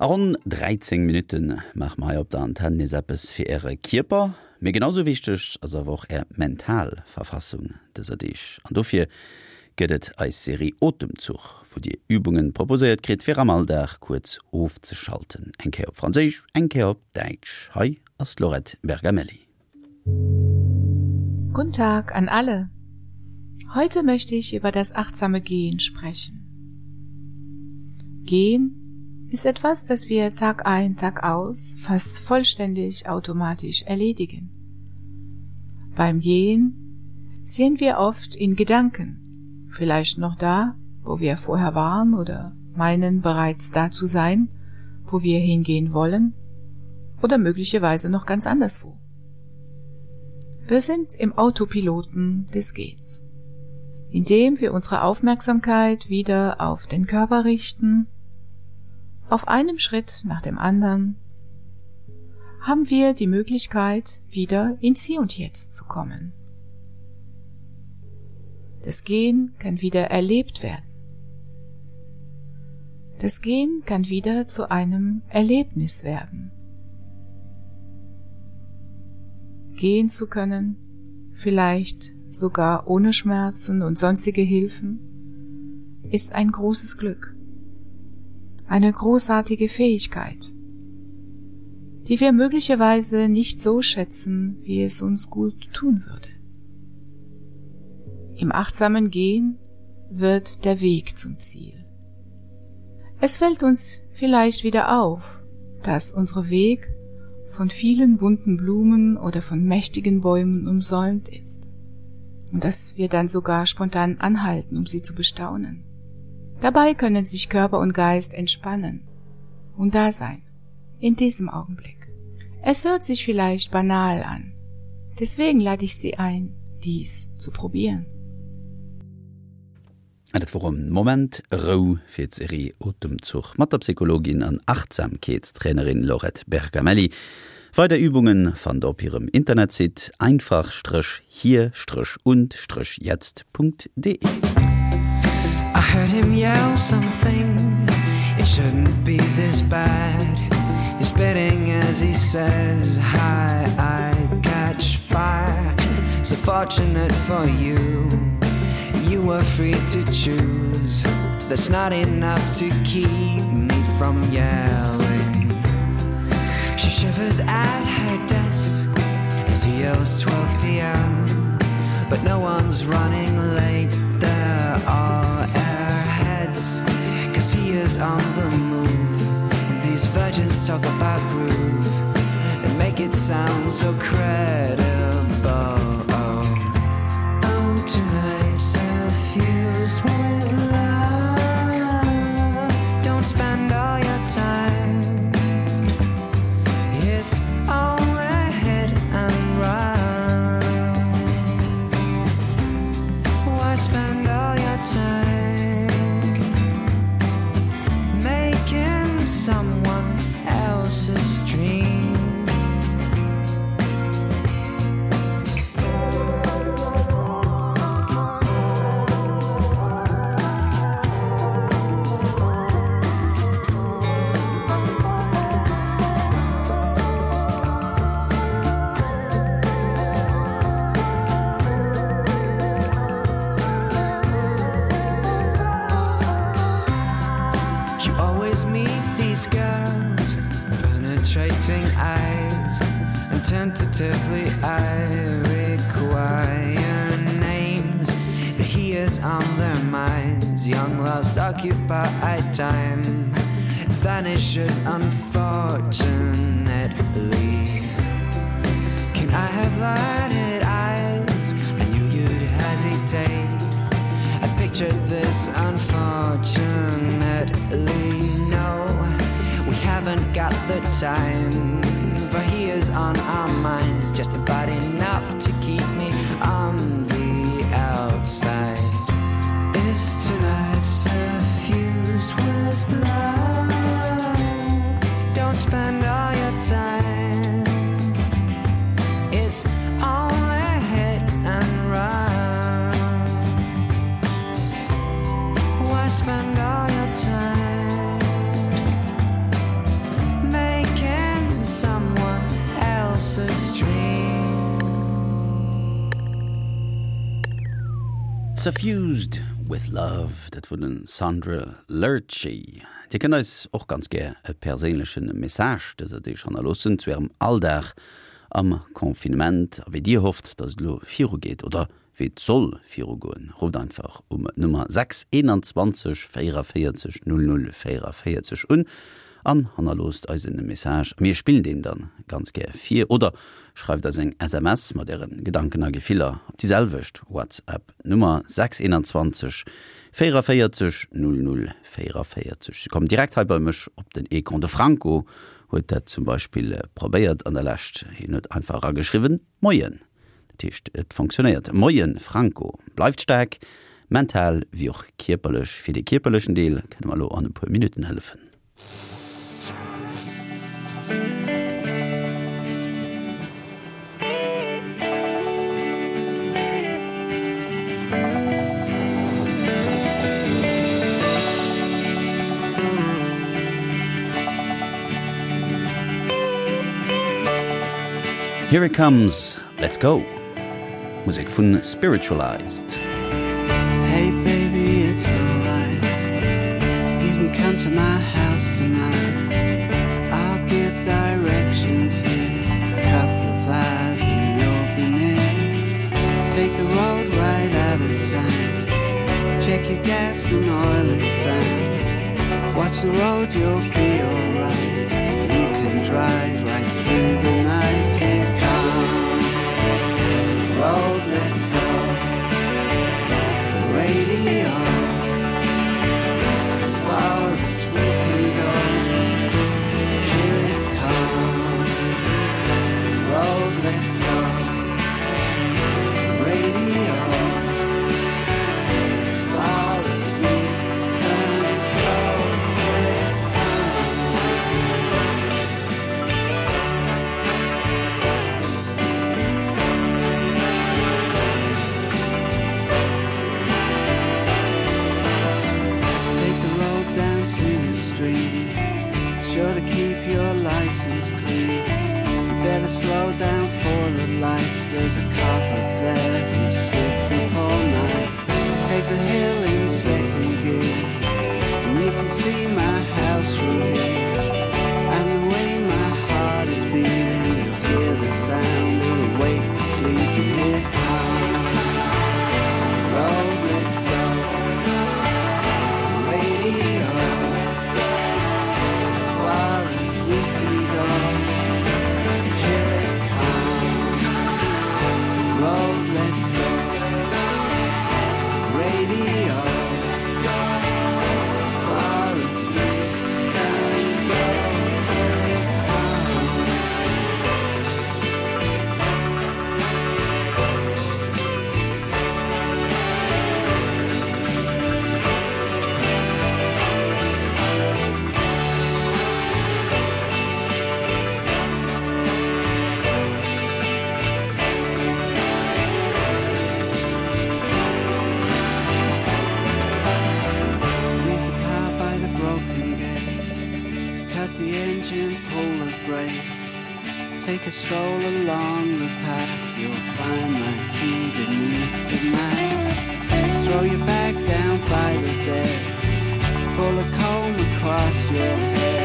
Rund 13 Minuten mach mai op der Antenne seppes fir Äre Kierper, mir genauso wichtig as er woch er Mentalverfassung des er Dich. An dofir gëtt als Serie Otemzug, wo die Übungen proposiert krit fir am Alldach kurz ofzeschalten. Enke op Franzisch, enke op Deitsch, Hei as Lorette Bergamelli. Guten Tag an alle. Heute möchte ich über das achtsame Gehen sprechen. Gehen ist etwas, das wir Tag ein, Tag aus fast vollständig automatisch erledigen. Beim Gehen sehen wir oft in Gedanken, vielleicht noch da, wo wir vorher waren oder meinen bereits da zu sein, wo wir hingehen wollen oder möglicherweise noch ganz anderswo. Wir sind im Autopiloten des Gehens, indem wir unsere Aufmerksamkeit wieder auf den Körper richten auf einem Schritt nach dem anderen haben wir die Möglichkeit, wieder ins Hier und Jetzt zu kommen. Das Gehen kann wieder erlebt werden. Das Gehen kann wieder zu einem Erlebnis werden. Gehen zu können, vielleicht sogar ohne Schmerzen und sonstige Hilfen, ist ein großes Glück eine großartige Fähigkeit, die wir möglicherweise nicht so schätzen, wie es uns gut tun würde. Im achtsamen Gehen wird der Weg zum Ziel. Es fällt uns vielleicht wieder auf, dass unser Weg von vielen bunten Blumen oder von mächtigen Bäumen umsäumt ist und dass wir dann sogar spontan anhalten, um sie zu bestaunen. Dabei können sich Körper und Geist entspannen und da sein, in diesem Augenblick. Es hört sich vielleicht banal an, deswegen lade ich Sie ein, dies zu probieren. Et worum Moment Ro fir Serie Otemzug Mattpsychologin an Achtsamkeitstrainerin Lorette Bergamelli, We der Übungen fand op ihrem Internet einfach strich hier strich und strich jetzt.de. I heard him yell something. It shouldn't be this bad. He's spitting as he says hi I catch fire. So fortunate for you you were free to choose. That's not enough to keep me from yelling. She shivers at her desk. As he yells 12 p.m but no one's running late. There are on the move. And these virgins talk about groove and make it sound so credible I require names but he is on their minds young lost occupied time vanishes unfortunately can I have lighted eyes I knew you'd hesitate I pictured this unfortunately no we haven't got the time for is on our minds. Just about enough to Suffused with love, dat vu den Sandra Lurchy. Di kann es och ganz ge e perélegen Message, dat er se déich anlossen zwerm alldach am Konfinement, a wie Dir hofft, dat lo Firo geht oder wie zoll Firo goen. Rot einfach um Nummer 621 44 00 44 un an hanlost als in Message. Mir spiel den dann ganz ge vier oder schreibt er eng SMS mat deren Gedankener Gefehler dieselwicht WhatsApp Nummer 621 44 00 44 Sie kommen direkt halbbämisch op den Ekon de Franco huet er zum Beispiel äh, probéiert an der Lächt hin net einfacher geschrieben Moien Tischcht et funktioniert. Moien Franco. Bleibt stark. Mental wie auch kiperlech fir de kiperlechen Deel kann man lo an e paar Minuten helfen. Here it comes, let's go. Musik vun spiritualized. Hey baby, it's alright. You can come to my house tonight. I'll give directions here. A couple of eyes and you'll be near. Take the road right out of town. Check your gas and oil sound. Watch the road, you'll be alright. You can drive slow down for the lights. There's a cop up there a stroll along the path You'll find my key beneath the mat. Throw your bag down by the bed Pull a comb across your head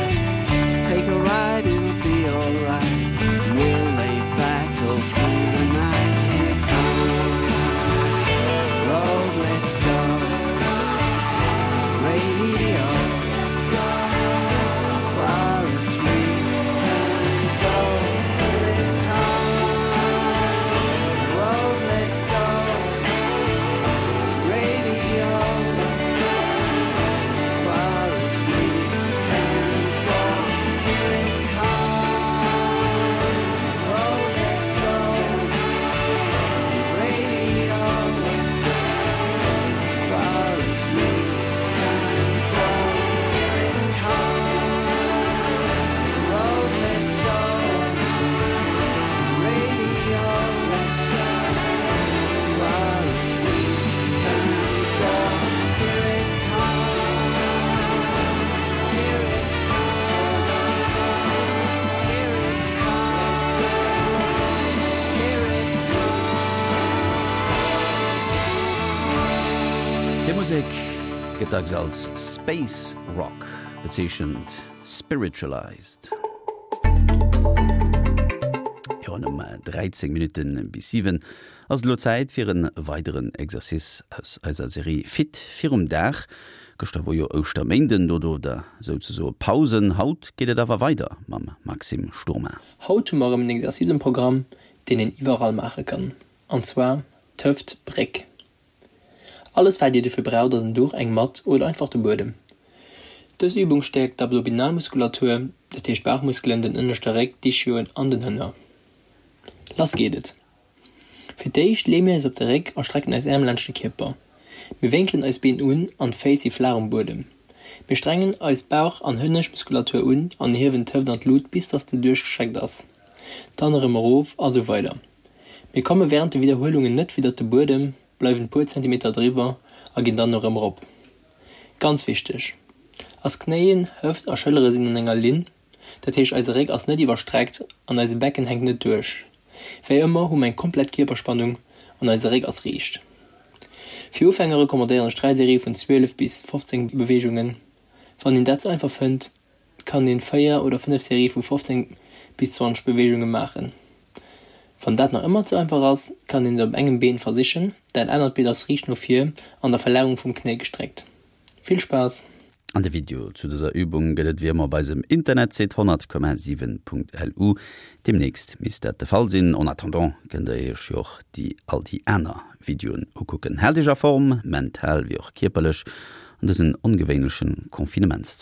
Musik gedag als Space Rock bezeechend spiritualized. Ja, um 13 Minuten bis 7 ass Lo Zeit fir een weiteren Exerzis aus eiser Serie fit firm Dach Gosta wo jo Ostermenden oder der so so Pausen haut gehtt dawer weiter mam Maxim Sturmer. Haut morgen im den en Iwerall mache kann. Anzwa töft Breck alles weil dir dafür de dass durch eng matt oder einfach der Boden. Das Übung stärkt Abdominalmuskulatur, der Tischbachmuskeln den innerste Reck die Schuhen an den Hünder. Lass gehtt. Für dich lehme es op der Reck erstrecken als ärmlandste Kipper. Wir winkeln als Bein un an facy flarem Boden. Wir strengen als Bauch an hünnech Muskulatur un an hewen und Lut bis das du durchgeschreckt as. Dannere Rof also weiter. Wir kommen während der Wiederholungen net wieder zu Boden, bleiwen puer cm drwer a ginn dann noch ëmmer op. Ganz wichtig. Ass Knéien hëft a schëllere sinn enger Linn, dat hiech als Reg ass net iwwer strägt an eise Becken heng net duerch. Wéi ëmmer hum eng komplett Kierperspannung an eise Reg ass riecht. Viofänger rekommandéieren Streitserie vun 12 bis 15 Bewegungen. Wann den Datz einfach fënnt, kann den Feier oder 5 Serie vu 15 bis 20 Bewegungen machen. Von dat noch immer zu einfach aus kann in dem engem Been versichern, denn ändert wie das riecht nur vier an der Verlehrung vom Knie gestreckt. Viel Spaß! An de Video zu dieser Übung gelt wie immer bei dem Internet se 10,7.lu demnächst mis der de Fallsinn on attendant gen der ich joch die all die Äner Videoen ukucken heldischer Form, mental wie auch kiperlech und es in ungewöhnlichen Konfinementszeit.